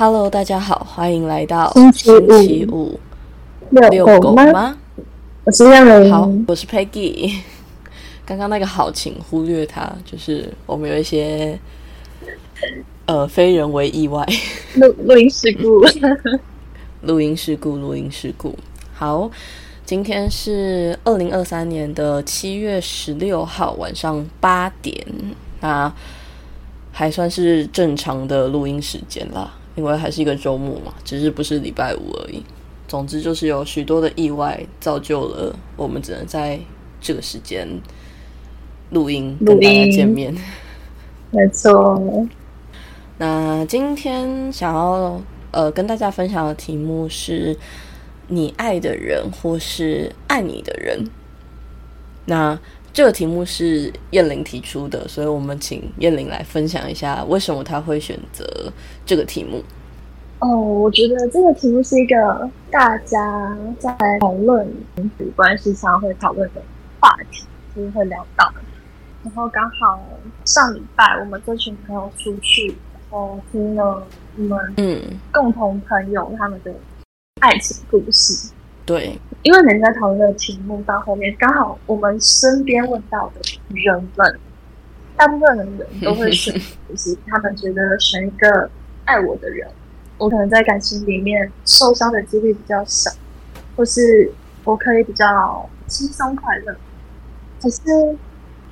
Hello，大家好，欢迎来到星期五遛遛狗狗吗？我是亮玲。好，我是 Peggy。刚刚那个好，请忽略它，就是我们有一些呃非人为意外，录录音事故。录音事故，录音事故。好，今天是二零二三年的七月十六号晚上八点，那还算是正常的录音时间啦，因为还是一个周末嘛，只是不是礼拜五而已。总之就是有许多的意外造就了我们只能在这个时间录音跟大家见面。没错，那今天想要呃跟大家分享的题目是你爱的人或是爱你的人。那这个题目是燕玲提出的，所以我们请燕玲来分享一下为什么她会选择这个题目。哦，我觉得这个题目是一个大家在讨论亲子关系上会讨论的话题，就是会聊到。然后刚好上礼拜我们这群朋友出去，然后听了我们嗯，共同朋友他们的爱情故事。对，因为人家讨论的题目到后面，刚好我们身边问到的人们，大部分的人都会选，就是他们觉得选一个爱我的人，我可能在感情里面受伤的几率比较少，或是我可以比较轻松快乐。可是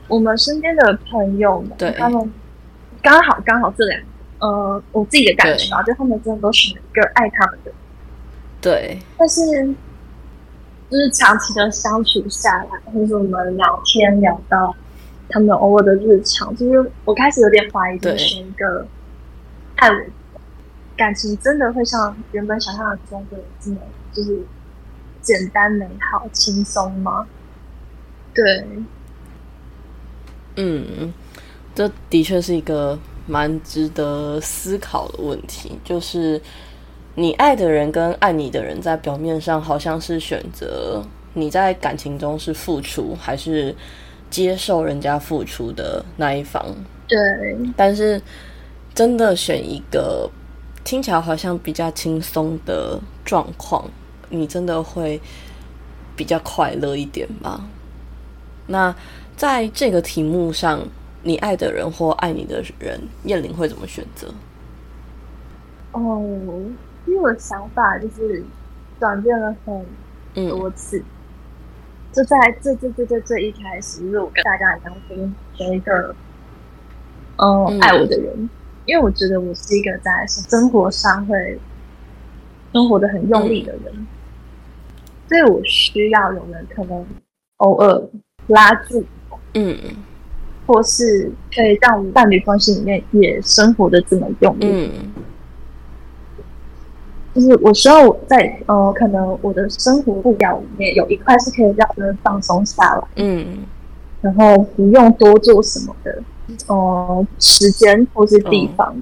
我们身边的朋友们对，他们刚好刚好这两，呃，我自己的感觉啊，就他们真的都选了一个爱他们的。对，但是就是长期的相处下来，或者我们聊天聊到他们偶尔的日常，就是我开始有点怀疑，就对是一个爱我感情真的会像原本想象中的这么就是简单美好轻松吗？对，嗯，这的确是一个蛮值得思考的问题，就是你爱的人跟爱你的人，在表面上好像是选择你在感情中是付出还是接受人家付出的那一方，对，但是真的选一个听起来好像比较轻松的状况，你真的会比较快乐一点吧？那在这个题目上，你爱的人或爱你的人，燕玲会怎么选择？哦，因为我的想法就是转变了很嗯。多次。就在最最最最最一开始，就是我跟大家一样，会选一个嗯嗯。爱我的人，因为我觉得我是一个在生活上会生活的很用力的人，所以我需要有人可能偶尔拉住我，嗯。或是可以让我伴侣关系里面也生活的这么用力。嗯就是我希望我在呃，可能我的生活步调里面有一块是可以让人放松下来，嗯然后不用多做什么的，呃，时间或是地方，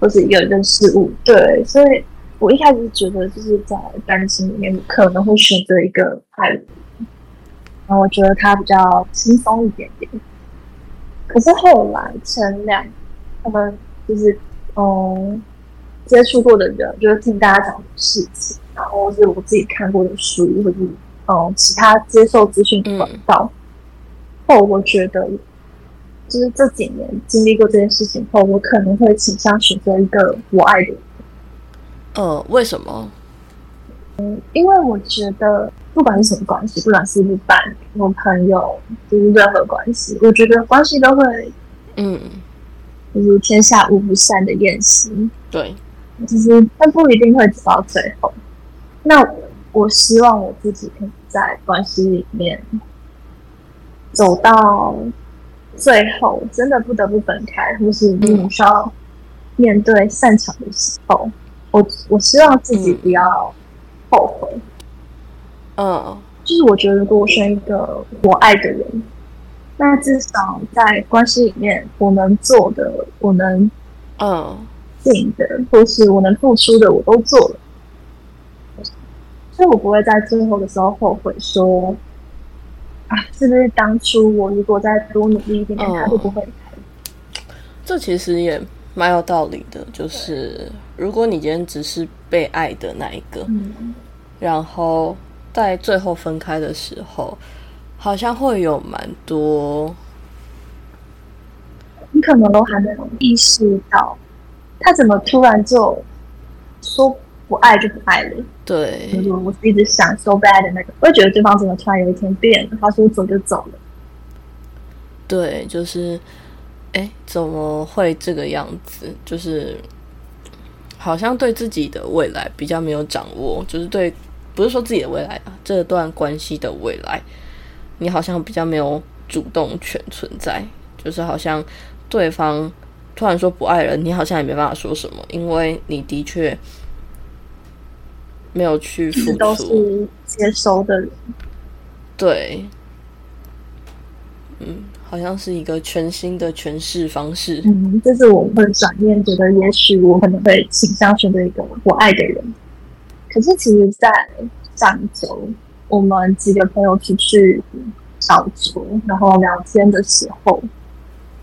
或是一个人事物。对，所以我一开始觉得就是在感情里面可能会选择一个爱人，然后我觉得他比较轻松一点点。可是后来前两，他们就是嗯。接触过的人，就是听大家讲的事情，然后是我自己看过的书，或者是嗯其他接受资讯的管道。后我觉得，就是这几年经历过这件事情后，我可能会倾向选择一个我爱的人，呃，为什么？因为我觉得不管是什么关系，不管是不伴侣、我朋友，就是任何关系，我觉得关系都会嗯，就是天下无不散的宴席。对，就是但不一定会走到最后。那我希望我自己可以在关系里面走到最后，真的不得不分开，或是你需要面对散场的时候，我我希望自己不要后悔。嗯就是我觉得，如果我选一个我爱的人，那至少在关系里面，我能做的，我能嗯尽的，或是我能付出的，我都做了，所以我不会在最后的时候后悔说，啊，是不是当初我如果再多努力一点他就不会。这其实也蛮有道理的，就是如果你今天只是被爱的那一个，嗯。然后在最后分开的时候，好像会有蛮多，你可能都还没有意识到，他怎么突然就说不爱就不爱了。对我是一直想 so bad 的那个，我也觉得对方怎么突然有一天变了，他说走就走了。对，就是，哎，怎么会这个样子？就是好像对自己的未来比较没有掌握，就是对，不是说自己的未来啊，这段关系的未来，你好像比较没有主动权存在，就是好像对方突然说不爱了，你好像也没办法说什么，因为你的确没有去付出都出，是接收的人，对，嗯，好像是一个全新的诠释方式。嗯，这是我会转念觉得，也许我可能会倾向选择一个我爱的人。可是其实，在上周我们几个朋友出去小酌，然后聊天的时候，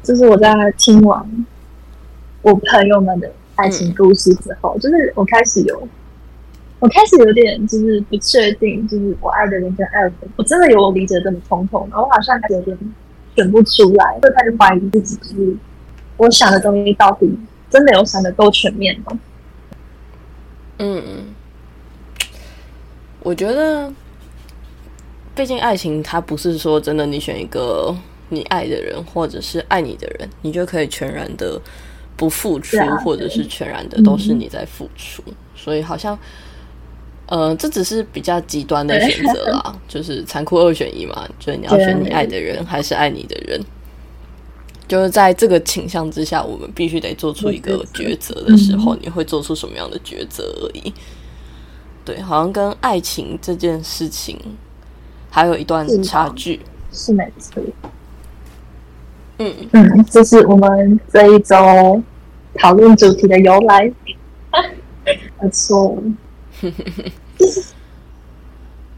就是我在听完我朋友们的爱情故事之后，就是我开始有，我开始有点就是不确定，就是我爱的人跟爱的人，我真的有我理解这么通透，然后我好像有点选不出来，就开始怀疑自己，就是我想的东西到底真的有想的够全面吗？嗯，我觉得，毕竟爱情它不是说真的，你选一个你爱的人，或者是爱你的人，你就可以全然的不付出，啊或者是全然的都是你在付出。所以好像，呃，这只是比较极端的选择啦，就是残酷二选一嘛，就是你要选你爱的人还是爱你的人。就是在这个倾向之下，我们必须得做出一个抉择的时候，你会做出什么样的抉择而已。对，好像跟爱情这件事情还有一段差距。是没错。嗯，嗯，这是我们这一周讨论主题的由来。没错，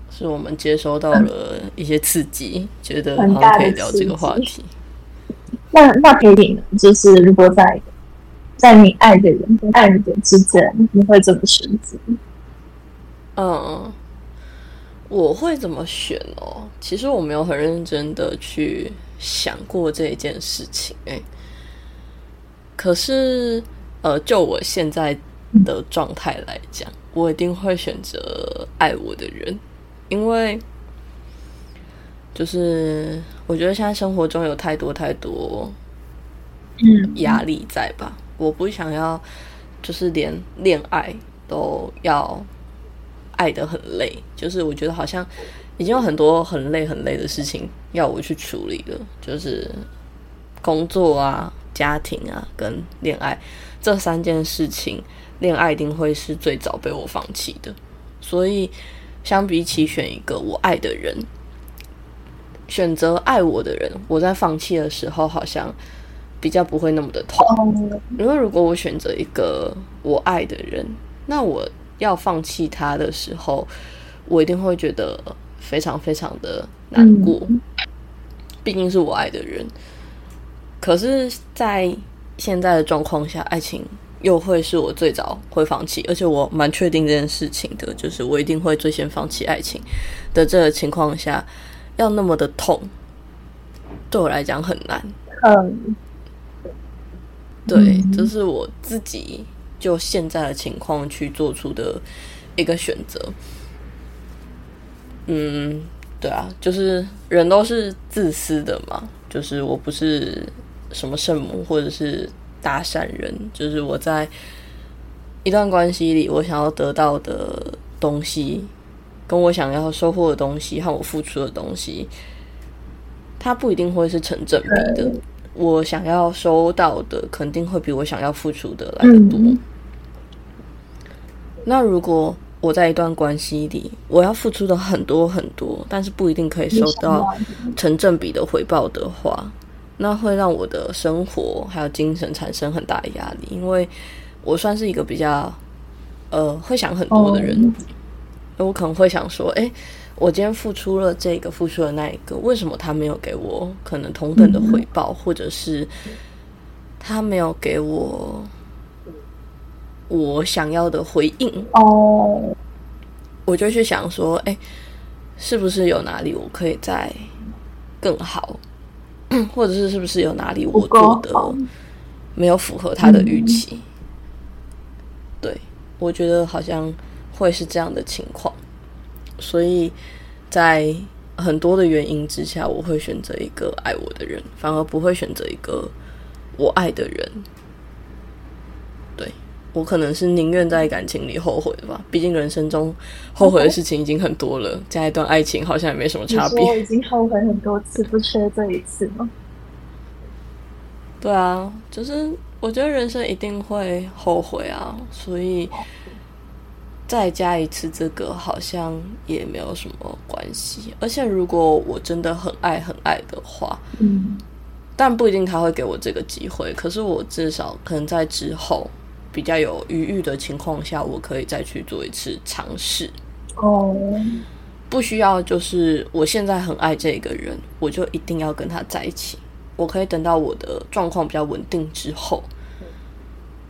是我们接收到了一些刺激，觉得好可以聊这个话题。那那培你呢？就是如果在在你爱的人跟爱的人之间，你会怎么选择？嗯，我会怎么选哦？其实我没有很认真的去想过这一件事情，哎，可是呃，就我现在的状态来讲，我一定会选择爱我的人，因为就是我觉得现在生活中有太多太多嗯压力在吧？我不想要，就是连恋爱都要爱的很累，就是我觉得好像已经有很多很累很累的事情要我去处理了，就是工作啊、家庭啊跟恋爱这三件事情，恋爱一定会是最早被我放弃的。所以，相比起选一个我爱的人，选择爱我的人，我在放弃的时候好像比较不会那么的痛。因为如果我选择一个我爱的人，那我要放弃他的时候，我一定会觉得非常非常的难过。毕竟是我爱的人，可是，在现在的状况下，爱情又会是我最早会放弃，而且我蛮确定这件事情的，就是我一定会最先放弃爱情的这个情况下，要那么的痛，对我来讲很难。嗯，对，嗯这是我自己就现在的情况去做出的一个选择。嗯，对啊，就是人都是自私的嘛，就是我不是什么圣母或者是大善人，就是我在一段关系里，我想要得到的东西，跟我想要收获的东西和我付出的东西，它不一定会是成正比的。我想要收到的肯定会比我想要付出的来的多。嗯那如果我在一段关系里，我要付出的很多很多，但是不一定可以收到成正比的回报的话，那会让我的生活还有精神产生很大的压力，因为我算是一个比较呃会想很多的人，我可能会想说，诶，我今天付出了这个，付出了那一个，为什么他没有给我可能同等的回报，或者是他没有给我我想要的回应。哦，我就去想说，哎，是不是有哪里我可以再更好，或者是是不是有哪里我做的没有符合他的预期？对，我觉得好像会是这样的情况，所以在很多的原因之下，我会选择一个爱我的人，反而不会选择一个我爱的人。对我可能是宁愿在感情里后悔吧，毕竟人生中后悔的事情已经很多了，加一段爱情好像也没什么差别。我已经后悔很多次，不缺这一次吗？对啊，就是我觉得人生一定会后悔啊，所以。再加一次这个好像也没有什么关系，而且如果我真的很爱很爱的话，嗯，但不一定他会给我这个机会。可是我至少可能在之后比较有余裕的情况下，我可以再去做一次尝试。哦，不需要就是我现在很爱这个人，我就一定要跟他在一起。我可以等到我的状况比较稳定之后，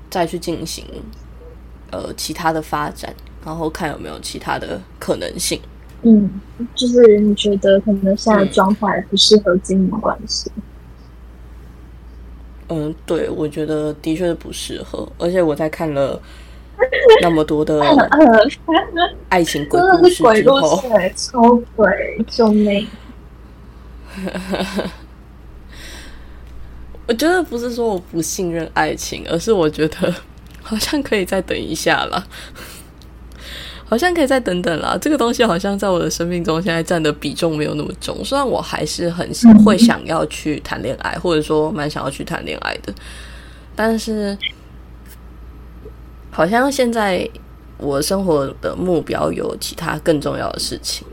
再去进行呃其他的发展。然后看有没有其他的可能性。嗯，就是你觉得可能现在状态不适合经营关系。嗯，对，我觉得的确是不适合。而且我在看了那么多的 爱情鬼故事之后，超鬼，救命！我觉得不是说我不信任爱情，而是我觉得 好像可以再等一下了。好像可以再等等啦。这个东西好像在我的生命中现在占的比重没有那么重。虽然我还是很会想要去谈恋爱，或者说蛮想要去谈恋爱的，但是好像现在我生活的目标有其他更重要的事情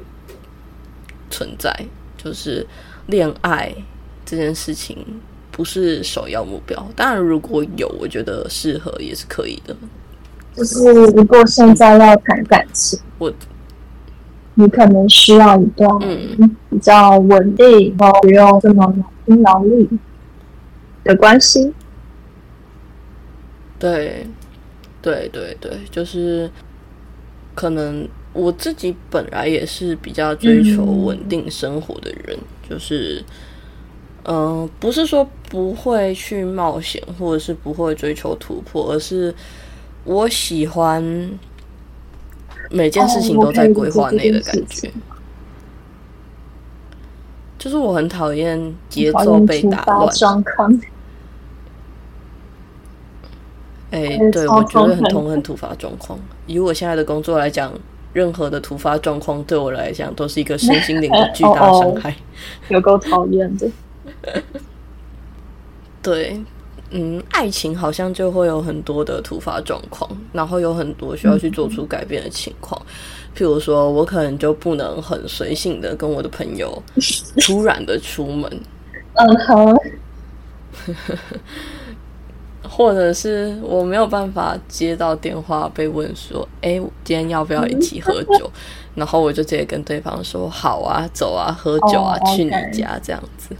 存在，就是恋爱这件事情不是首要目标。当然，如果有，我觉得适合也是可以的。就是如果现在要谈感情，我你可能需要一段比较稳定，然后不用这么劳力的关系。对，对对对，就是可能我自己本来也是比较追求稳定生活的人，就是嗯，不是说不会去冒险，或者是不会追求突破，而是。我喜欢每件事情都在规划内的感觉，就是我很讨厌节奏被打乱。哎，对我觉得很痛恨突发状况。以我现在的工作来讲，任何的突发状况对我来讲都是一个身心灵的巨大伤害，有够讨厌的。对。嗯，爱情好像就会有很多的突发状况，然后有很多需要去做出改变的情况。譬如说，我可能就不能很随性的跟我的朋友突然的出门，嗯哼，或者是我没有办法接到电话被问说，哎，今天要不要一起喝酒？然后我就直接跟对方说，好啊，走啊，喝酒啊，去你家这样子。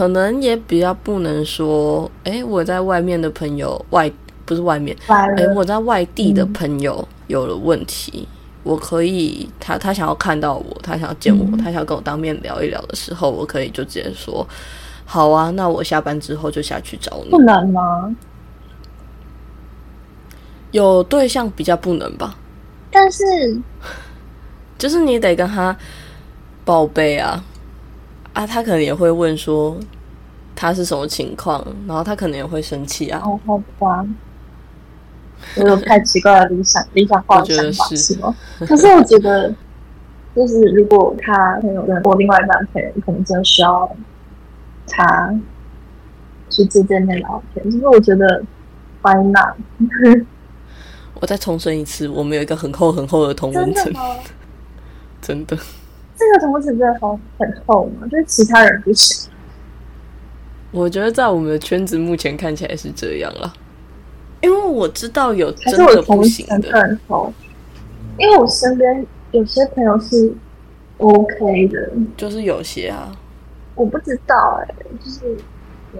可能也比较不能说，哎，我在外面的朋友外不是外面，哎，我在外地的朋友有了问题，我可以他他想要看到我，他想要见我，他想要跟我当面聊一聊的时候，我可以就直接说，好啊，那我下班之后就下去找你。不能吗？有对象比较不能吧？但是，就是你得跟他报备啊。啊，他可能也会问说他是什么情况，然后他可能也会生气啊。哦，好吧，我有太奇怪的理想理想化的想法是吗？可是我觉得，就是如果他朋友跟我另外一半朋友，可能真的需要他去见见面聊天。就是我觉得，Why not？我再重申一次，我们有一个很厚很厚的同文层，真的。这个同层真的很很厚吗？就是其他人不行。我觉得在我们的圈子目前看起来是这样了，因为我知道有真的不行的。因为我身边有些朋友是 OK 的，就是有些啊，我不知道哎，就是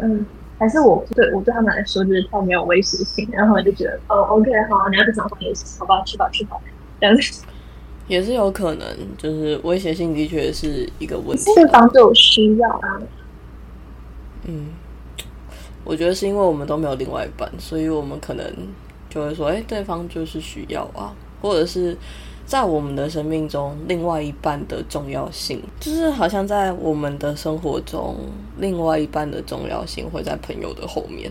嗯，还是我对我对他们来说就是太没有威胁性，然后就觉得哦，OK，好，你要去找房也是，好吧，去吧，去吧，这样子。也是有可能，就是威胁性的确是一个问题。对方就有需要啊。嗯，我觉得是因为我们都没有另外一半，所以我们可能就会说，哎，对方就是需要啊，或者是在我们的生命中，另外一半的重要性，就是好像在我们的生活中，另外一半的重要性会在朋友的后面。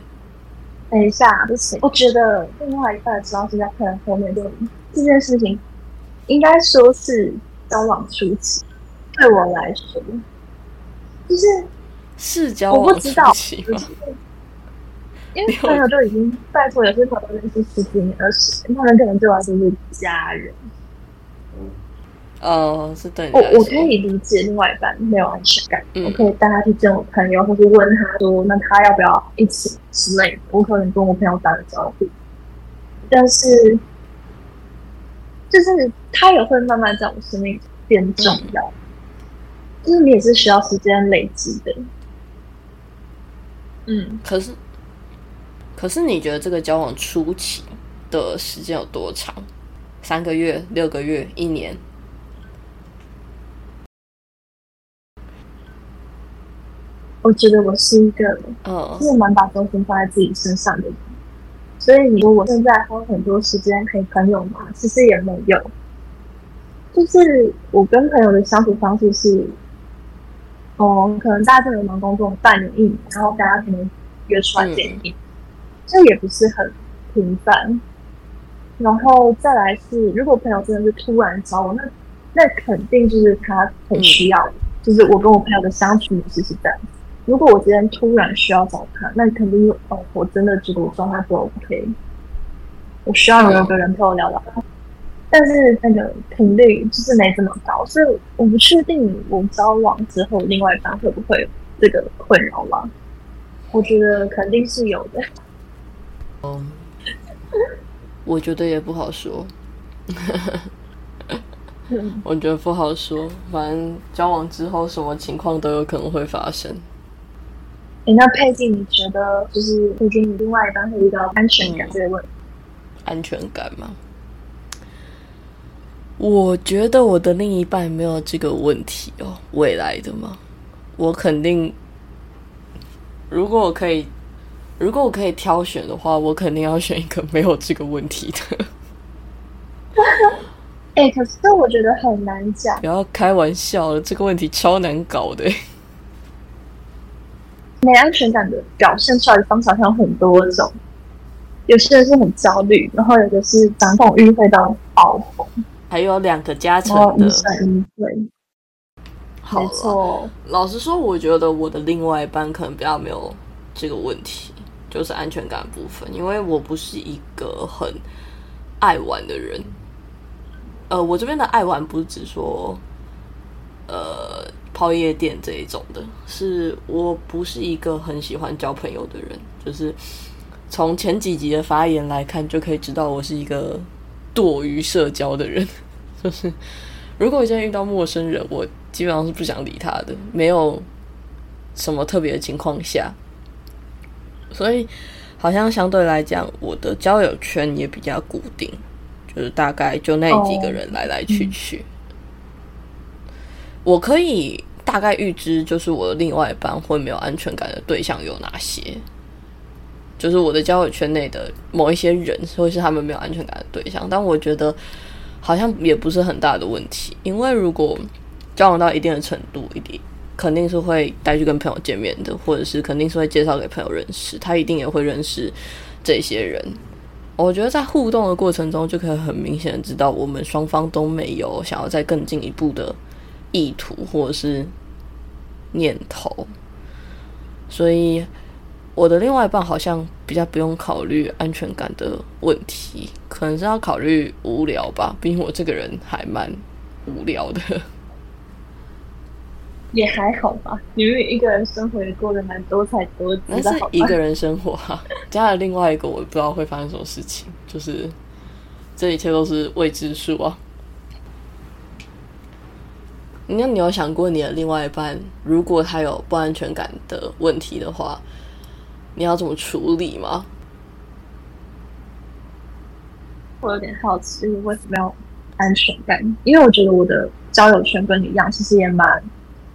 等一下，不行，我觉得另外一半的重要性在朋友后面，就这件事情。应该说是交往初期，对我来说，就是是交往初期吗？因为朋友就已经拜托，有些朋友认识十几年、二十年，他们可能对我来说是家人。哦，是对。我我可以理解另外一半没有安全感，我可以带他去见我朋友，或是问他说，那他要不要一起之类的？我可能跟我朋友打个招呼，但是。就是他也会慢慢在我生命变重要，就是你也是需要时间累积的。嗯，可是，可是你觉得这个交往初期的时间有多长？三个月、六个月、一年？我觉得我是一个，嗯，就是蛮把重心放在自己身上的人。所以你说我现在花很多时间陪朋友嘛？其实也没有，就是我跟朋友的相处方式是，哦，可能大家在忙工作半年一年，然后大家可能约出来见面，这也不是很频繁。然后再来是，如果朋友真的是突然找我，那那肯定就是他很需要，就是我跟我朋友的相处模式是这样。如果我今天突然需要找他，那肯定哦，我真的觉得我状态不 OK，我需要有一个人陪我聊聊。但是那个频率就是没这么高，所以我不确定我交往之后另外一半会不会有这个困扰吧。我觉得肯定是有的。嗯，我觉得也不好说。我觉得不好说，反正交往之后什么情况都有可能会发生。那佩静，你觉得就是你跟你另外一半会遇到安全感这个问题？安全感吗？我觉得我的另一半没有这个问题哦。未来的吗？我肯定，如果我可以，如果我可以挑选的话，我肯定要选一个没有这个问题的。哎，可是我觉得很难讲。不要开玩笑了，这个问题超难搞的。没安全感的表现出来的方式有很多种，有些人是很焦虑，然后有的是掌控欲会到爆棚，还有两个加成的。没错。老实说，我觉得我的另外一半可能比较没有这个问题，就是安全感部分，因为我不是一个很爱玩的人。呃，我这边的爱玩不是指说，呃。泡夜店这一种的，是我不是一个很喜欢交朋友的人。就是从前几集的发言来看，就可以知道我是一个惰于社交的人。就是如果我现在遇到陌生人，我基本上是不想理他的，没有什么特别的情况下。所以好像相对来讲，我的交友圈也比较固定，就是大概就那几个人来来去去。我可以。大概预知就是我的另外一半会没有安全感的对象有哪些，就是我的交友圈内的某一些人会是他们没有安全感的对象，但我觉得好像也不是很大的问题，因为如果交往到一定的程度，一定肯定是会带去跟朋友见面的，或者是肯定是会介绍给朋友认识，他一定也会认识这些人。我觉得在互动的过程中，就可以很明显的知道我们双方都没有想要再更进一步的意图，或者是。念头，所以我的另外一半好像比较不用考虑安全感的问题，可能是要考虑无聊吧。毕竟我这个人还蛮无聊的，也还好吧。因为一个人生活也过得蛮多彩多姿的，是一个人生活哈，加了另外一个，我不知道会发生什么事情，就是这一切都是未知数啊。那你有想过你的另外一半，如果他有不安全感的问题的话，你要怎么处理吗？我有点好奇，就是为什么要安全感？因为我觉得我的交友圈跟你一样，其实也蛮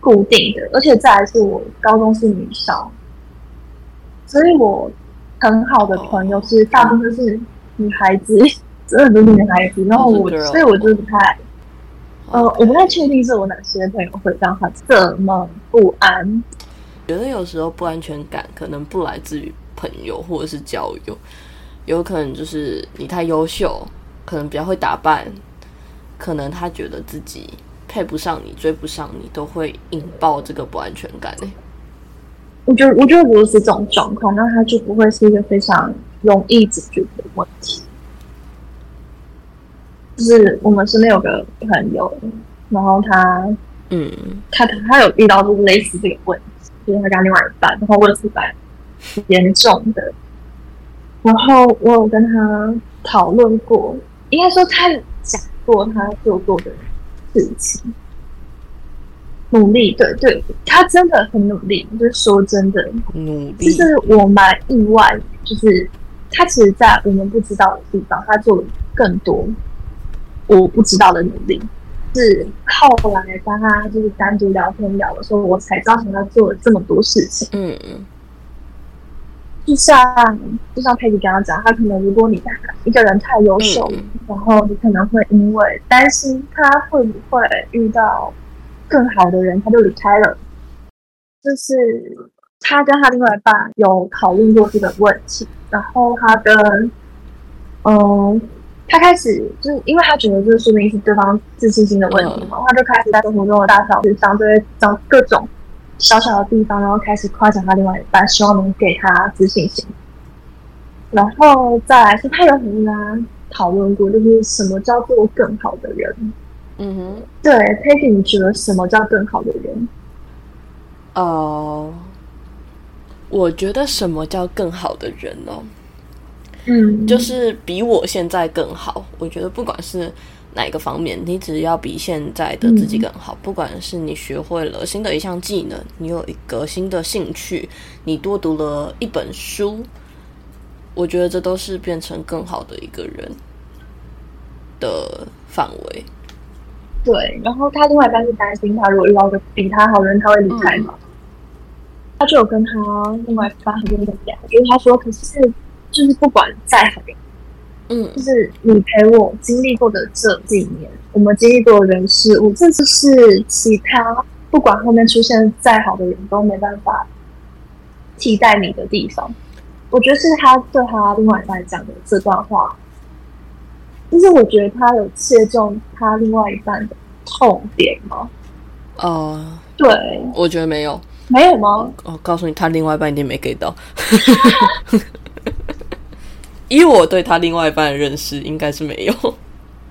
固定的，而且再来是我高中是女校，所以我很好的朋友是大部分是女孩子，真的都是女孩子。然后我，所以我就不太，呃，我不太确定是我哪些朋友会让他这么不安。觉得有时候不安全感可能不来自于朋友或者是交友。有可能就是你太优秀，可能比较会打扮，可能他觉得自己配不上你、追不上你，都会引爆这个不安全感呢。我觉得，我觉得如果是这种状况，那他就不会是一个非常容易解决的问题。就是我们身边有个朋友，然后他，嗯，他他有遇到就是类似这个问题，就是他家另外一半，然后问题蛮严重的。然后我有跟他讨论过，应该说他讲过他做过的事情，努力，对对，他真的很努力。就是说真的，努力。就是我蛮意外，就是他其实，在我们不知道的地方，他做了更多我不知道的努力。是后来跟他就是单独聊天聊的时候，我才知道他做了这么多事情。嗯嗯。就像就像佩奇刚刚讲，他可能如果你一个人太优秀，然后你可能会因为担心他会不会遇到更好的人，他就离开了。就是他跟他另外一半有讨论过这个问题，然后他跟嗯，他开始就是因为他觉得这说明是对方自信心的问题嘛，他就开始在生活中的大小事上就会找各种。小小的地方，然后开始夸奖他另外一半，希望能给他自信心。然后再来是，他有跟他讨论过，就是什么叫做更好的人。嗯哼，对，Peggy，你觉得什么叫更好的人？哦，我觉得什么叫更好的人哦？嗯，就是比我现在更好。我觉得不管是。哪一个方面，你只要比现在的自己更好，不管是你学会了新的一项技能，你有一个新的兴趣，你多读了一本书，我觉得这都是变成更好的一个人的范围。对，然后他另外一半是担心，他如果遇到个比他好的人，他会离开嘛？他就有跟他另外一半很多的讲，因为他说，可是就是不管再好。嗯，就是你陪我经历过的这几年，我们经历过的人事物，这就是其他不管后面出现再好的人都没办法替代你的地方。我觉得是他对他另外一半讲的这段话，就是我觉得他有切中他另外一半的痛点吗？哦，对，我觉得没有，没有吗？我告诉你，他另外一半一定没给到。以我对他另外一半的认识，应该是没有。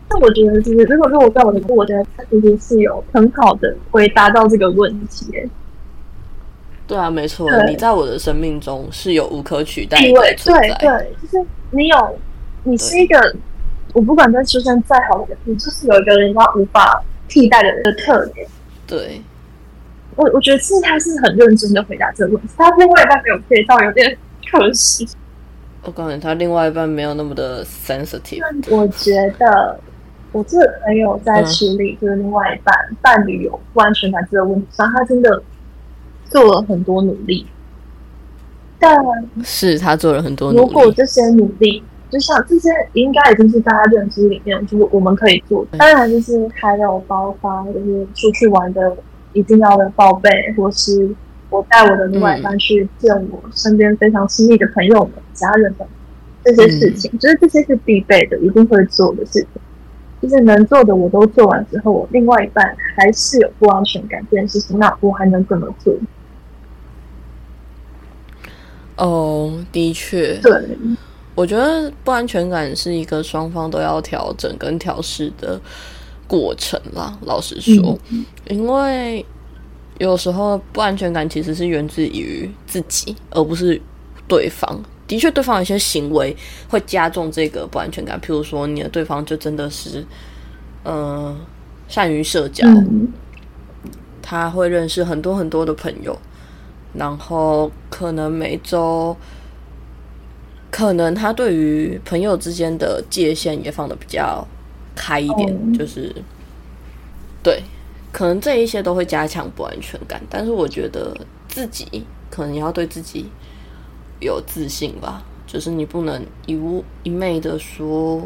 那我觉得，就是如果说我在我的我觉得他其实是有很好的回答到这个问题。对啊，没错，你在我的生命中是有无可取代的存在。对对，就是你有，你是一个，我不管在出身再好的人，你就是有一个人家无法替代的人的特点。对，我我觉得其实他是很认真的回答这个问题，他另外一半没有配到，有点可惜。我告诉你，他另外一半没有那么的 sensitive。我觉得我这个朋友在处理就是另外一半伴侣有不安全感这个问题上，他真的做了很多努力。但是他做了很多。如果这些努力，就像这些，应该已经是大家认知里面，就是我们可以做。当然，就是还有包括就是出去玩的一定要的报备，或是。我带我的另外一半去见我身边非常亲密的朋友们、家人们，这些事情，就是这些是必备的，一定会做的事情。就是能做的我都做完之后，我另外一半还是有不安全感这件事情，那我还能怎么做？哦，的确，对，我觉得不安全感是一个双方都要调整跟调试的过程啦。老实说，因为。有时候不安全感其实是源自于自己，而不是对方。的确，对方有些行为会加重这个不安全感。譬如说，你的对方就真的是，呃，善于社交，他会认识很多很多的朋友，然后可能每周，可能他对于朋友之间的界限也放的比较开一点，就是对，可能这一些都会加强不安全感。但是我觉得自己可能要对自己有自信吧，就是你不能一无一昧的说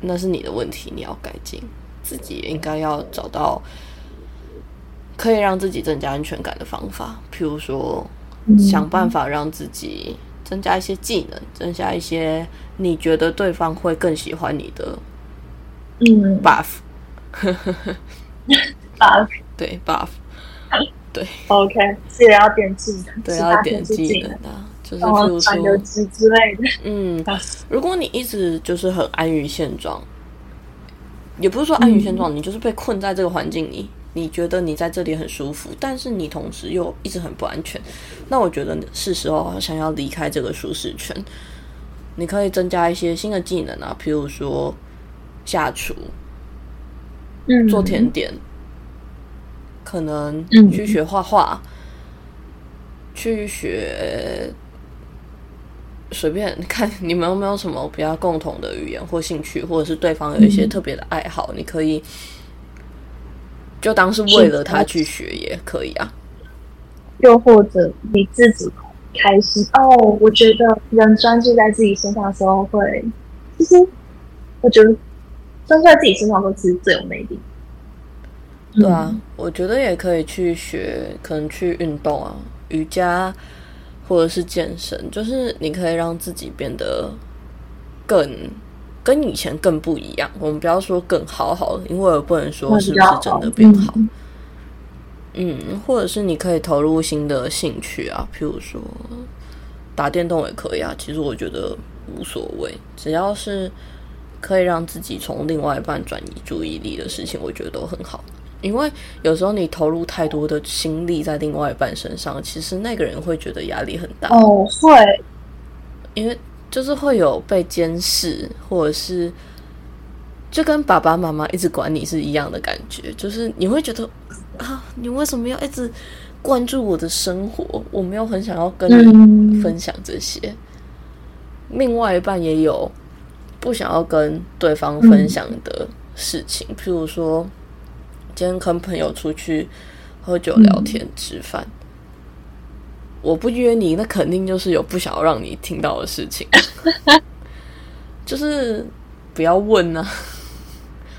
那是你的问题，你要改进，自己也应该要找到。可以让自己增加安全感的方法，譬如说，想办法让自己增加一些技能，增加一些你觉得对方会更喜欢你的，嗯 buff，buff，对 buff，对，OK，是要点技能，对，要点技能的，就是比如说之类的，嗯，如果你一直就是很安于现状，也不是说安于现状，你就是被困在这个环境里。你觉得你在这里很舒服，但是你同时又一直很不安全，那我觉得是时候想要离开这个舒适圈。你可以增加一些新的技能啊，譬如说下厨，嗯，做甜点，可能去学画画，去学随便看你们有没有什么比较共同的语言或兴趣，或者是对方有一些特别的爱好，你可以。就当是为了他去学也可以啊，又或者你自己开心哦。我觉得人专注在自己身上的时候，会其实我觉得专注在自己身上都是最有魅力。对啊，我觉得也可以去学，可能去运动啊，瑜伽或者是健身，就是你可以让自己变得更。跟以前更不一样，我们不要说更好好了，因为我不能说是不是真的变好。嗯，或者是你可以投入新的兴趣啊，譬如说打电动也可以啊。其实我觉得无所谓，只要是可以让自己从另外一半转移注意力的事情，我觉得都很好。因为有时候你投入太多的心力在另外一半身上，其实那个人会觉得压力很大。哦，会，因为。就是会有被监视，或者是就跟爸爸妈妈一直管你是一样的感觉。就是你会觉得啊，你为什么要一直关注我的生活？我没有很想要跟你分享这些。另外一半也有不想要跟对方分享的事情，譬如说今天跟朋友出去喝酒、聊天、吃饭。我不约你，那肯定就是有不想要让你听到的事情，就是不要问呢。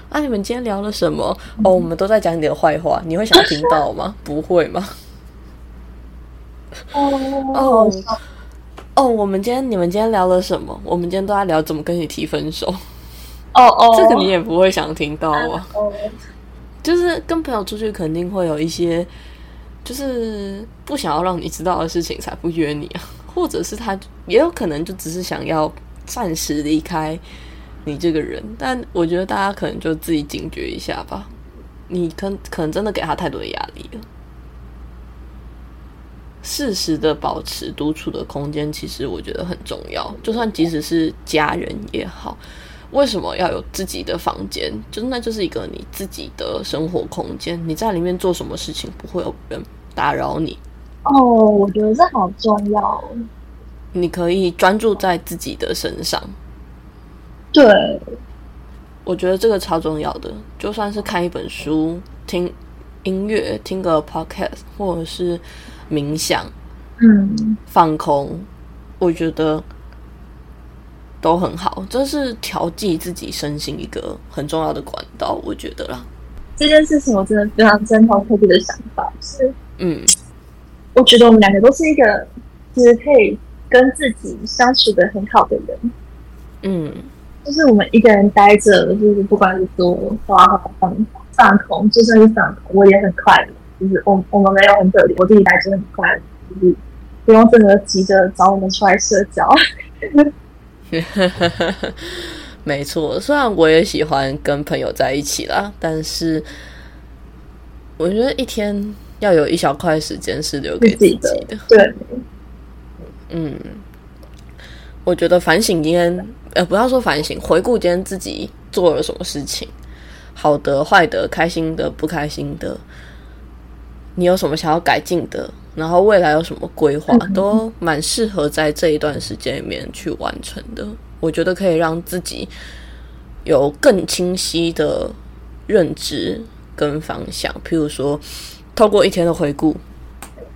啊，你们今天聊了什么？哦，我们都在讲你的坏话，你会想听到吗？不会吗？哦 哦，我们今天你们今天聊了什么？我们今天都在聊怎么跟你提分手。哦哦，这个你也不会想听到啊。就是跟朋友出去，肯定会有一些。就是不想要让你知道的事情才不约你啊，或者是他也有可能就只是想要暂时离开你这个人，但我觉得大家可能就自己警觉一下吧，你可可能真的给他太多的压力了。适时的保持独处的空间，其实我觉得很重要，就算即使是家人也好。为什么要有自己的房间？就那就是一个你自己的生活空间，你在里面做什么事情不会有人打扰你。哦，我觉得这好重要。你可以专注在自己的身上。对，我觉得这个超重要的。就算是看一本书、听音乐、听个 podcast，或者是冥想，嗯，放空，我觉得。都很好，这是调剂自己身心一个很重要的管道，我觉得啦。这件事情我真的非常赞同特别的想法，是嗯，我觉得我们两个都是一个就是可以跟自己相处的很好的人。嗯，就是我们一个人待着，就是不管是做花花放放空，就算是放空，我也很快乐。就是我我们没有很特别，我自己待着很快乐，就是不用真的急着找我们出来社交。没错，虽然我也喜欢跟朋友在一起啦，但是我觉得一天要有一小块时间是留给自己的。对，嗯，我觉得反省今天，呃，不要说反省，回顾今天自己做了什么事情，好的、坏的、开心的、不开心的，你有什么想要改进的，然后未来有什么规划，都蛮适合在这一段时间里面去完成的。我觉得可以让自己有更清晰的认知跟方向。譬如说，透过一天的回顾，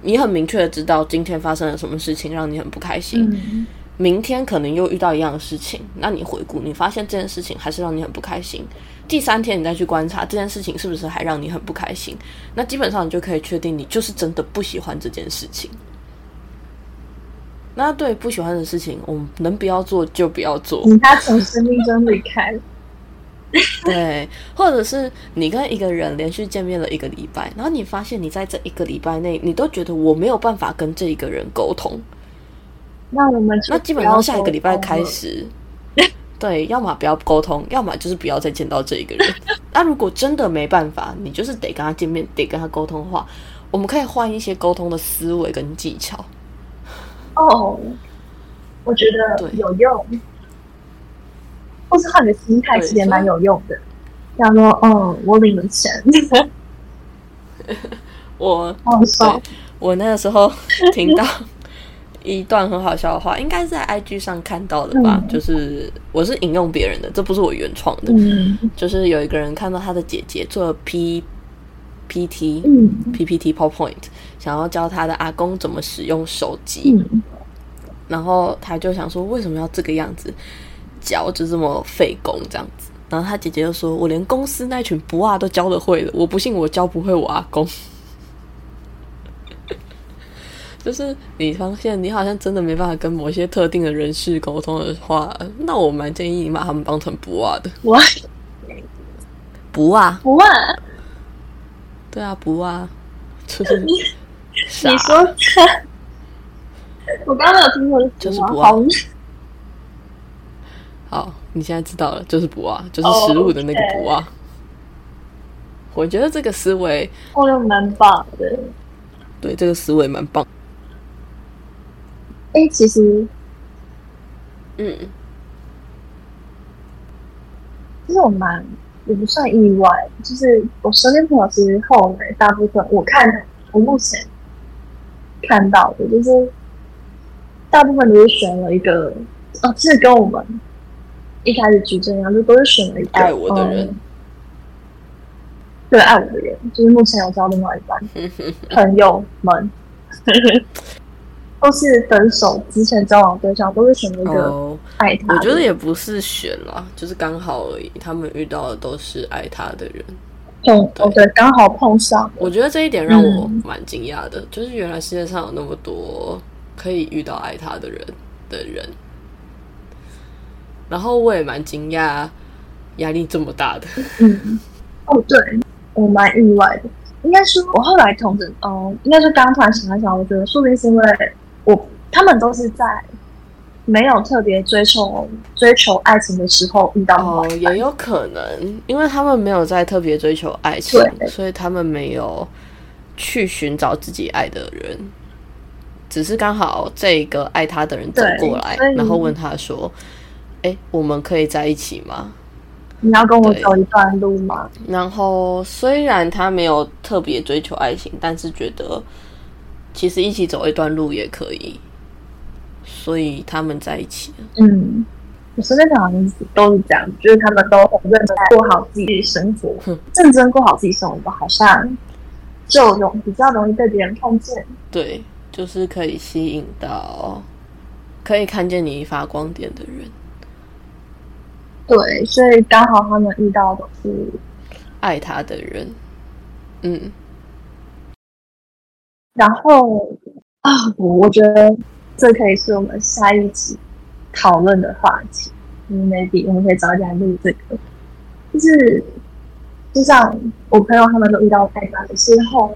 你很明确的知道今天发生了什么事情让你很不开心。明天可能又遇到一样的事情，那你回顾，你发现这件事情还是让你很不开心。第三天你再去观察这件事情是不是还让你很不开心，那基本上你就可以确定你就是真的不喜欢这件事情。那对不喜欢的事情，我们能不要做就不要做，他从生命中离开。对，或者是你跟一个人连续见面了一个礼拜，然后你发现你在这一个礼拜内，你都觉得我没有办法跟这一个人沟通。那我们那基本上下一个礼拜开始，对，要么不要沟通，要么就是不要再见到这一个人。那如果真的没办法，你就是得跟他见面，得跟他沟通的话，我们可以换一些沟通的思维跟技巧。哦，我觉得有用，或是换个心态其实也蛮有用的。假如说，嗯，我领了钱，我，对，我那个时候听到。一段很好笑的话，应该是在 IG 上看到的吧？就是我是引用别人的，这不是我原创的。就是有一个人看到他的姐姐做 P P T P P T PowerPoint，想要教他的阿公怎么使用手机，然后他就想说，为什么要这个样子教，就这么费工这样子？然后他姐姐就说：“我连公司那群不啊都教的会了，我不信我教不会我阿公。”就是你发现你好像真的没办法跟某些特定的人士沟通的话，那我蛮建议你把他们当成不啊的。不啊，不啊，不啊，对啊，不啊，就是你你说，我刚刚有听过，就是不啊。好，你现在知道了，就是不啊，就是食物的那个不啊。我觉得这个思维，哦，又蛮棒的。对，这个思维蛮棒。哎，其实，嗯，其实我蛮也不算意外，就是我身边朋友其实后来大部分我看我目前看到的，就是大部分都是选了一个，哦，其实跟我们一开始举证一样，就都是选了一个爱我的人，对，爱我的人，就是目前有交另外一半 朋友们。都是分手之前交往对象，都是选了一个爱他。我觉得也不是选了，就是刚好而已。他们遇到的都是爱他的人，碰哦对，刚好碰上。我觉得这一点让我蛮惊讶的，就是原来世界上有那么多可以遇到爱他的人的人。然后我也蛮惊讶，压力这么大的。嗯，哦，对我蛮意外的。应该说，我后来同整，哦，应该是刚突然想一想，我觉得说不定是因为。我他们都是在没有特别追求追求爱情的时候遇到哦，也有可能，因为他们没有在特别追求爱情，所以他们没有去寻找自己爱的人，只是刚好这个爱他的人走过来，然后问他说：“哎，我们可以在一起吗？你要跟我走一段路吗？”然后虽然他没有特别追求爱情，但是觉得。其实一起走一段路也可以，所以他们在一起了。嗯，我身边的好像都是这样，就是他们都很认真过好自己的生活，认真过好自己生活，好像就容比较容易被别人看见。对，就是可以吸引到可以看见你发光点的人。对，所以刚好他们遇到的是爱他的人。嗯。然后啊，我我觉得这可以是我们下一集讨论的话题。嗯，maybe 我们可以早点录这个。就是就像我朋友他们都遇到爱他的时候，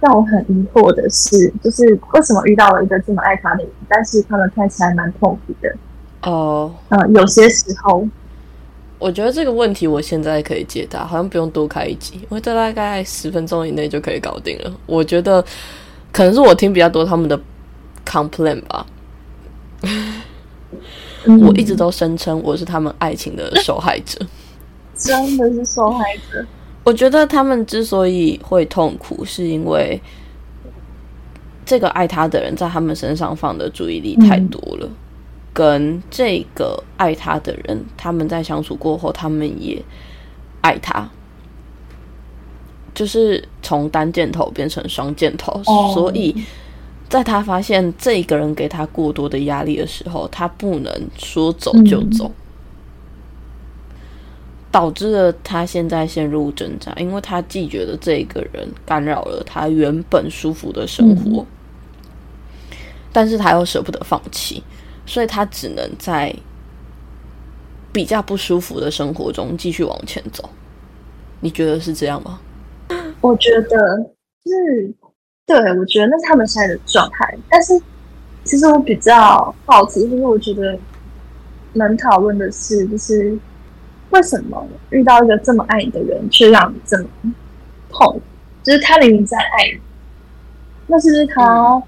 让我很疑惑的是，就是为什么遇到了一个这么爱他的人，但是他们看起来蛮痛苦的。哦，嗯，有些时候，我觉得这个问题我现在可以解答，好像不用多开一集，因为这大概十分钟以内就可以搞定了。我觉得。可能是我听比较多他们的 complain 吧，我一直都声称我是他们爱情的受害者，真的是受害者。我觉得他们之所以会痛苦，是因为这这个爱他的人在他们身上放的注意力太多了，跟这个爱他的人，他们在相处过后，他们也爱他，就是从单箭头变成双箭头，所以。在他发现这个人给他过多的压力的时候，他不能说走就走，导致了他现在陷入挣扎，因为他既觉得这个人干扰了他原本舒服的生活，但是他又舍不得放弃，所以他只能在比较不舒服的生活中继续往前走。你觉得是这样吗？我觉得是。对，我觉得那是他们现在的状态。但是，其实我比较好奇，就是我觉得能讨论的是，就是为什么遇到一个这么爱你的人，却让你这么痛？就是他明明在爱你，那是不是他？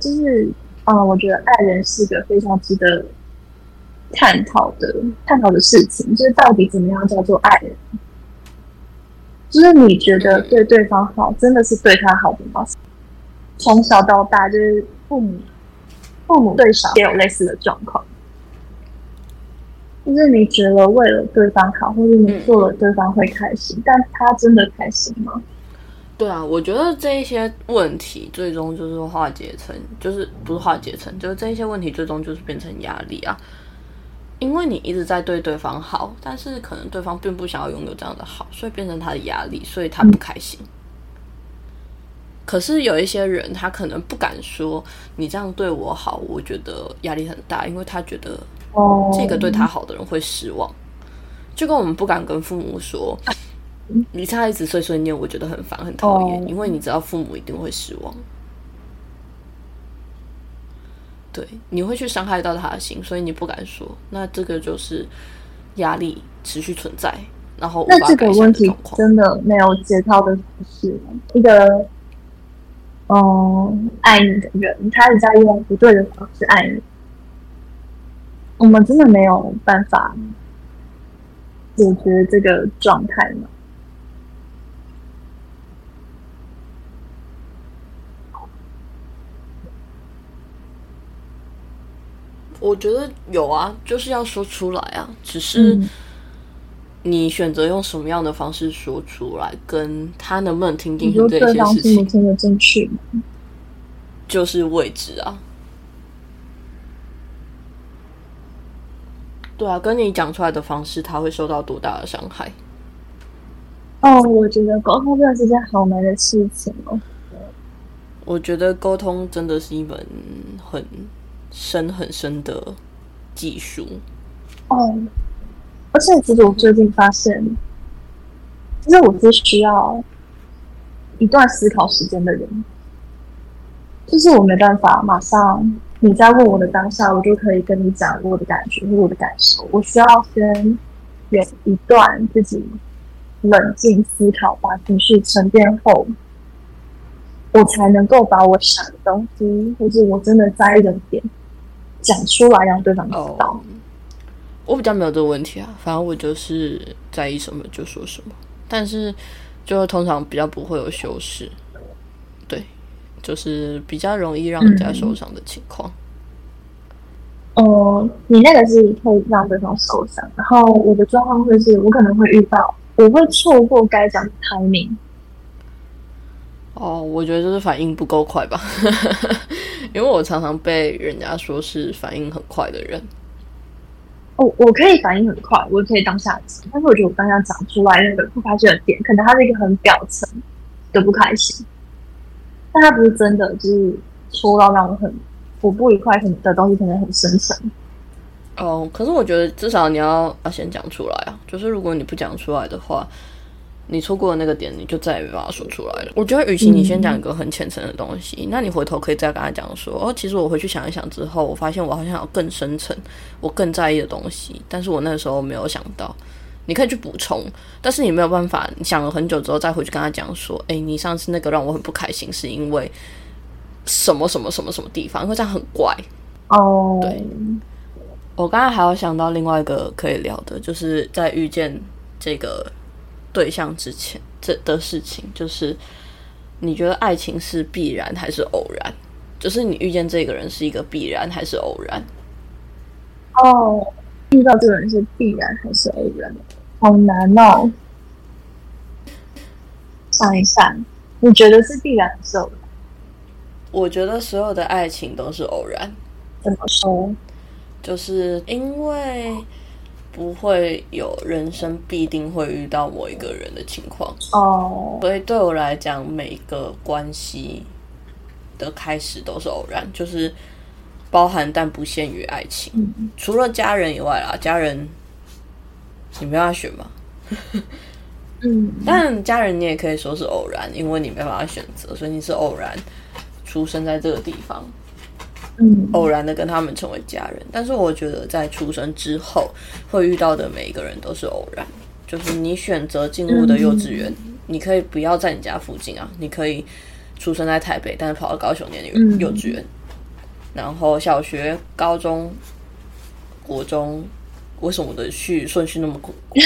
就是啊，我觉得爱人是个非常值得探讨的、探讨的事情。就是到底怎么样叫做爱人？就是你觉得对对方好，真的是对他好的吗？从小到大，就是父母父母对少也有类似的状况。就是你觉得为了对方好，或者你做了对方会开心，但他真的开心吗？对啊，我觉得这一些问题最终就是化解成，就是不是化解成，就是这一些问题最终就是变成压力啊。因为你一直在对对方好，但是可能对方并不想要拥有这样的好，所以变成他的压力，所以他不开心。可是有一些人，他可能不敢说你这样对我好，我觉得压力很大，因为他觉得这个对他好的人会失望。就跟我们不敢跟父母说，你他一直碎碎念，我觉得很烦很讨厌，因为你知道父母一定会失望。对，你会去伤害到他的心，所以你不敢说。那这个就是压力持续存在，然后那这个问题真的没有解套的方式。一个嗯爱你的人，他在用不对的方式爱你，我们真的没有办法解决这个状态吗？我觉得有啊，就是要说出来啊。只是你选择用什么样的方式说出来，跟他能不能听进去这些事情，听得进去就是未知啊。对啊，跟你讲出来的方式，他会受到多大的伤害？哦，我觉得沟通真的是件好难的事情哦。我觉得沟通真的是一门很。深很深的技术哦，而且其实我最近发现，其实我是需要一段思考时间的人，就是我没办法马上你在问我的当下，我就可以跟你讲我的感觉或我的感受，我需要先有一段自己冷静思考，把情绪沉淀后。我才能够把我想的东西，或是我真的在意的点。讲出来让对方知道。我比较没有这个问题啊，反正我就是在意什么就说什么，但是就通常比较不会有修饰，对，就是比较容易让人家受伤的情况。哦，你那个是会让对方受伤，然后我的状况会是我可能会遇到，我会错过该讲的 timing。哦，我觉得就是反应不够快吧，因为我常常被人家说是反应很快的人。哦，我可以反应很快，我也可以当下讲，但是我觉得我当下讲出来那个不开心的点，可能它是一个很表层的不开心，但它不是真的，就是说到让我很我不愉快的东西，可能很深层。哦，可是我觉得至少你要要先讲出来啊，就是如果你不讲出来的话。你错过的那个点，你就再也没办法说出来了。我觉得，与其你先讲一个很浅层的东西，那你回头可以再跟他讲说：“哦，其实我回去想一想之后，我发现我好像有更深层、我更在意的东西，但是我那时候没有想到。”你可以去补充，但是你没有办法想了很久之后再回去跟他讲说：“哎，你上次那个让我很不开心，是因为什么什么什么什么地方？因为这样很怪。”哦，对。我刚刚还有想到另外一个可以聊的，就是在遇见这个。对象之前这的事情，就是你觉得爱情是必然还是偶然？就是你遇见这个人是一个必然还是偶然？哦，遇到这个人是必然还是偶然？好难哦！想一想，你觉得是必然还是偶然？我觉得所有的爱情都是偶然。怎么说？就是因为不会有人生必定会遇到某一个人的情况。哦，所以对我来讲，每个关系的开始都是偶然，就是包含但不限于爱情，除了家人以外啦，家人你没办法选嘛。嗯，但家人你也可以说是偶然，因为你没办法选择，所以你是偶然出生在这个地方。偶然的跟他们成为家人，但是我觉得在出生之后会遇到的每一个人都是偶然。就是你选择进入的幼稚园，你可以不要在你家附近啊，你可以出生在台北，但是跑到高雄念幼稚园。然后小学、高中、国中，为什么我的序顺序那么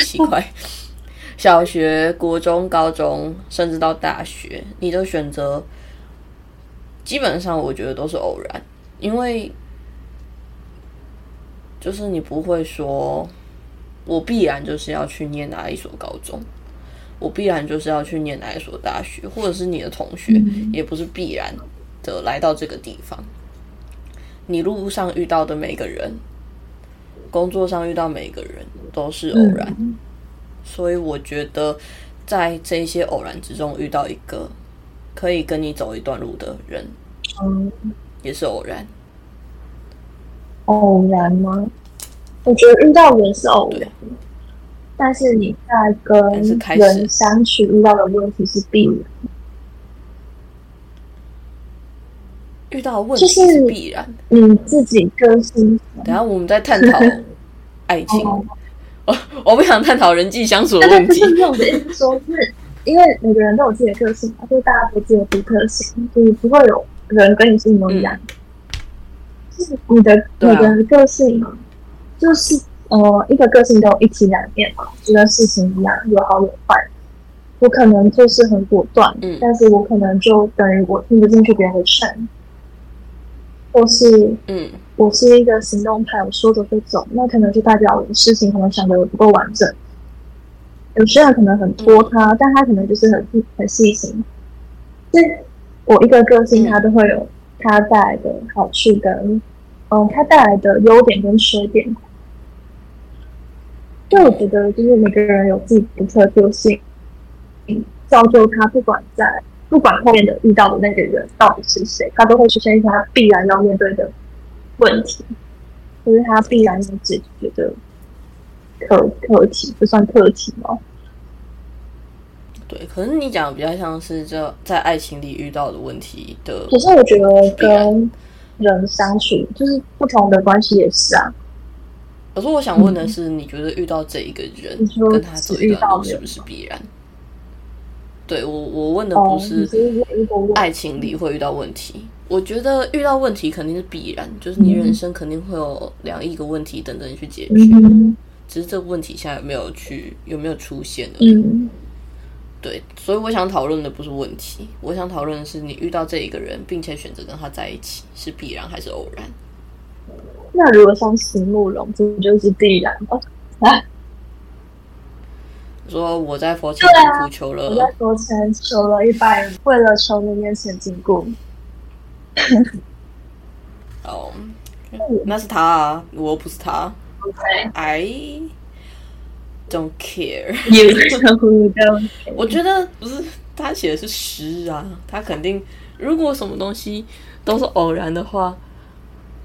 奇怪？小学、国中、高中，甚至到大学，你的选择基本上我觉得都是偶然。因为，就是你不会说，我必然就是要去念哪一所高中，我必然就是要去念哪一所大学，或者是你的同学也不是必然的来到这个地方。你路上遇到的每个人，工作上遇到每个人都是偶然，所以我觉得在这些偶然之中遇到一个可以跟你走一段路的人，嗯。也是偶然，偶然吗？我觉得遇到人是偶然，但是你在跟人相处遇到的问题是必然。遇到问题是必然，你自己个性。等下我们在探讨 爱情，我我不想探讨人际相处的问题。不是我的意思，说是因为每个人都有自己的个性嘛，就是大家都自己的独特性，就是不会有。人跟你是一模一样，就是你的你的个性，就是呃一个个性都有一体两面嘛，就跟事情一样，有好有坏。我可能就是很果断，嗯，但是我可能就等于我听不进去别人的劝，或是嗯，我是一个行动派，我说走就走，那可能就代表我的事情可能想的不够完整。有些人可能很拖沓，但他可能就是很很细心，这。我一个个性，它都会有它带来的好处跟，嗯，它带来的优点跟缺点。就我觉得，就是每个人有自己独特个性，造就他不管在不管后面的遇到的那个人到底是谁，他都会出现他必然要面对的问题，就是他必然要解决的课课题，不算课题吗？对，可是你讲的比较像是这在爱情里遇到的问题的。可是我觉得跟人相处，就是不同的关系也是啊。可是我想问的是，你觉得遇到这一个人，跟他走一段路是不是必然？对我，我问的不是爱情里会遇到问题。我觉得遇到问题肯定是必然，就是你人生肯定会有两亿个问题等着你去解决。只是这个问题现在有没有去有没有出现而已。对，所以我想讨论的不是问题，我想讨论的是你遇到这一个人，并且选择跟他在一起，是必然还是偶然？那如果像席慕容，这就是必然吧？啊？说我在佛前苦求了，我在佛前求了一百，为了求你面前经过。哦，那是他啊，我不是他。哎。Don't care，我觉得不是他写的是诗啊，他肯定如果什么东西都是偶然的话，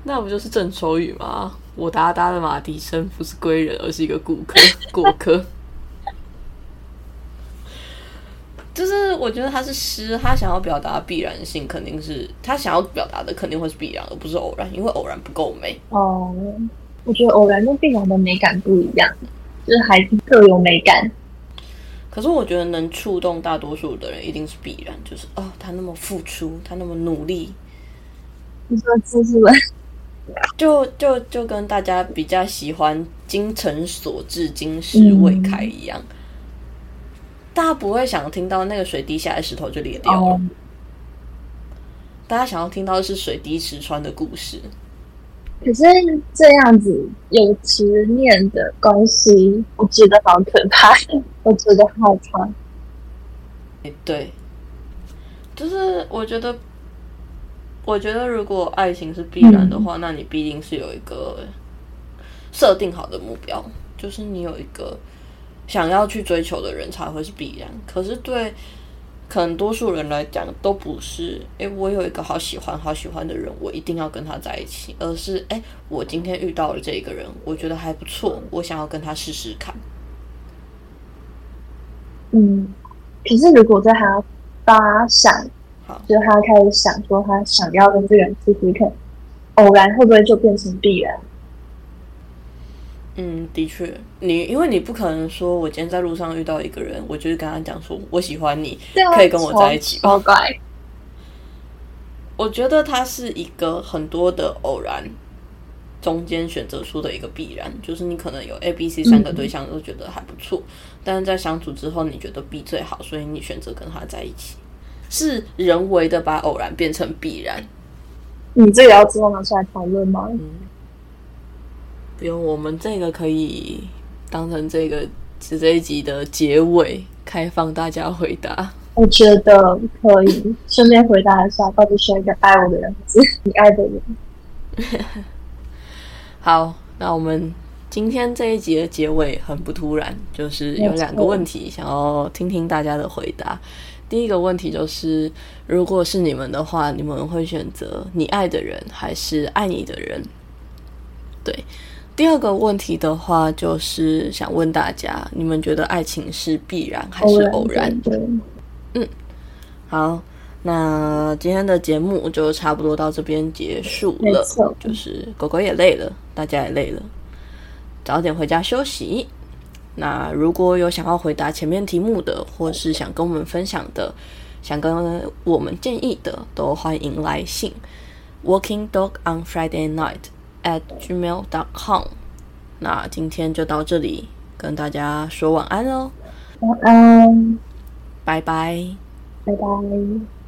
那不就是郑愁予吗？我哒哒的马蹄声不是归人，而是一个顾客过客。就是我觉得他是诗，他想要表达必然性，肯定是他想要表达的肯定会是必然，而不是偶然，因为偶然不够美。哦，我觉得偶然跟必然的美感不一样。就是还是各有美感，可是我觉得能触动大多数的人一定是必然，就是哦，他那么付出，他那么努力。你说这是吧？就就就跟大家比较喜欢“精诚所至，金石为开”一样，大家不会想听到那个水滴下来，石头就裂掉了。哦，大家想要听到的是水滴石穿的故事。可是这样子有执念的关系，我觉得好可怕，我觉得好怕。哎，对，就是我觉得，我觉得如果爱情是必然的话，那你必定是有一个设定好的目标，就是你有一个想要去追求的人才会是必然。可是对可能多数人来讲，都不是。诶，我有一个好喜欢、好喜欢的人，我一定要跟他在一起，而是诶，我今天遇到了这个人，我觉得还不错，我想要跟他试试看。嗯，可是如果在他发想，好，就是他开始想说他想要跟这个人试试看，偶然会不会就变成必然？嗯，的确，你因为你不可能说，我今天在路上遇到一个人，我就是跟他讲说我喜欢你，可以跟我在一起吧。超怪。我觉得它是一个很多的偶然中间选择出的一个必然，就是你可能有 A、B、C 三个对象都觉得还不错，但是在相处之后，你觉得 B 最好，所以你选择跟他在一起，是人为的把偶然变成必然。你这个要之后拿出来讨论吗？不用，我们这个可以当成这个是这一集的结尾，开放大家回答。我觉得可以，顺便回答一下，到底选一个爱我的人，还 是你爱的人？好，那我们今天这一集的结尾很不突然，就是有两个问题想要听听大家的回答。第一个问题就是，如果是你们的话，你们会选择你爱的人还是爱你的人？对。第二个问题的话，就是想问大家，你们觉得爱情是必然还是偶然？嗯，好，那今天的节目就差不多到这边结束了。就是狗狗也累了，大家也累了，早点回家休息。那如果有想要回答前面题目的，或是想跟我们分享的，想跟我们建议的，都欢迎来信 Working Dog on Friday Night at gmail dot com。那今天就到这里，跟大家说晚安喽，晚安，拜拜。拜拜。